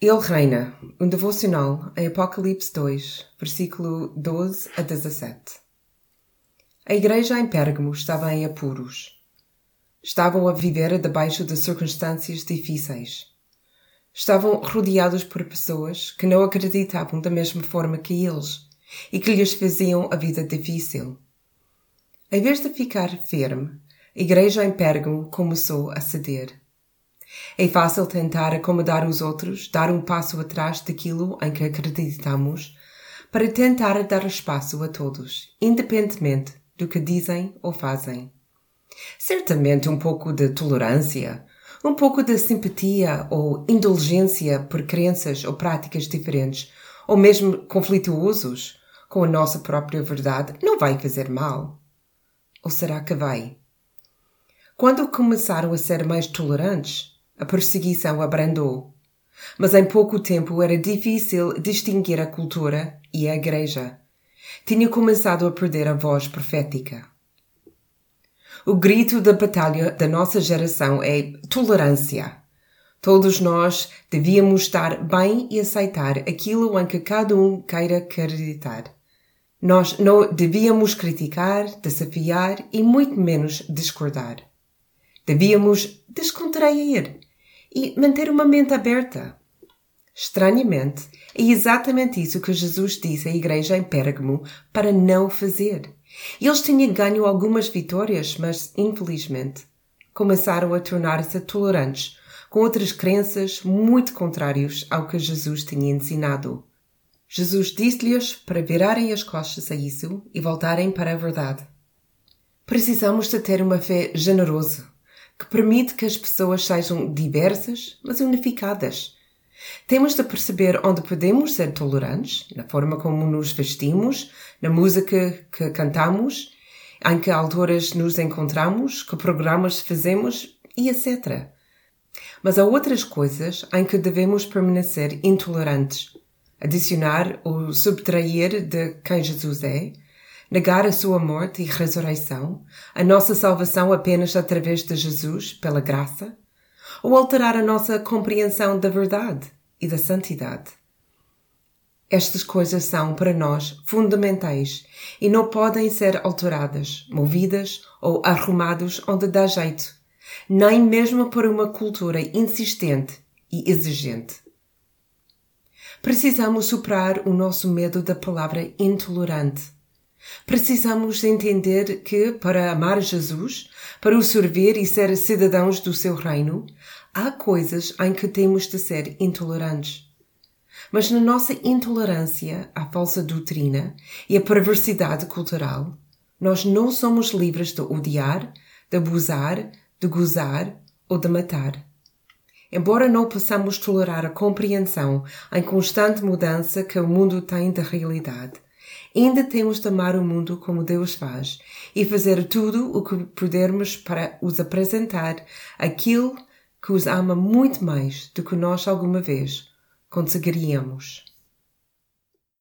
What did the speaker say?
Ele reina, um devocional em Apocalipse 2, versículo 12 a 17. A igreja em Pérgamo estava em apuros. Estavam a viver debaixo de circunstâncias difíceis. Estavam rodeados por pessoas que não acreditavam da mesma forma que eles e que lhes faziam a vida difícil. Em vez de ficar firme, a igreja em Pérgamo começou a ceder. É fácil tentar acomodar os outros, dar um passo atrás daquilo em que acreditamos, para tentar dar espaço a todos, independentemente do que dizem ou fazem. Certamente um pouco de tolerância, um pouco de simpatia ou indulgência por crenças ou práticas diferentes, ou mesmo conflituosos com a nossa própria verdade, não vai fazer mal. Ou será que vai? Quando começaram a ser mais tolerantes, a perseguição abrandou. Mas em pouco tempo era difícil distinguir a cultura e a igreja. Tinha começado a perder a voz profética. O grito da batalha da nossa geração é tolerância. Todos nós devíamos estar bem e aceitar aquilo em que cada um queira acreditar. Nós não devíamos criticar, desafiar e muito menos discordar. Devíamos descontrair e manter uma mente aberta. Estranhamente, é exatamente isso que Jesus disse à igreja em Pérgamo para não fazer. Eles tinham ganho algumas vitórias, mas, infelizmente, começaram a tornar-se tolerantes com outras crenças muito contrárias ao que Jesus tinha ensinado. Jesus disse-lhes para virarem as costas a isso e voltarem para a verdade. Precisamos de ter uma fé generosa, que permite que as pessoas sejam diversas, mas unificadas. Temos de perceber onde podemos ser tolerantes, na forma como nos vestimos, na música que cantamos, em que alturas nos encontramos, que programas fazemos e etc. Mas há outras coisas em que devemos permanecer intolerantes, adicionar ou subtrair de quem Jesus é, negar a sua morte e ressurreição, a nossa salvação apenas através de Jesus, pela graça, ou alterar a nossa compreensão da verdade e da santidade. Estas coisas são, para nós, fundamentais e não podem ser alteradas, movidas ou arrumados onde dá jeito, nem mesmo por uma cultura insistente e exigente. Precisamos superar o nosso medo da palavra intolerante Precisamos entender que, para amar Jesus, para o servir e ser cidadãos do seu reino, há coisas em que temos de ser intolerantes. Mas na nossa intolerância à falsa doutrina e à perversidade cultural, nós não somos livres de odiar, de abusar, de gozar ou de matar. Embora não possamos tolerar a compreensão em constante mudança que o mundo tem da realidade, Ainda temos de amar o mundo como Deus faz e fazer tudo o que pudermos para os apresentar aquilo que os ama muito mais do que nós alguma vez conseguiríamos.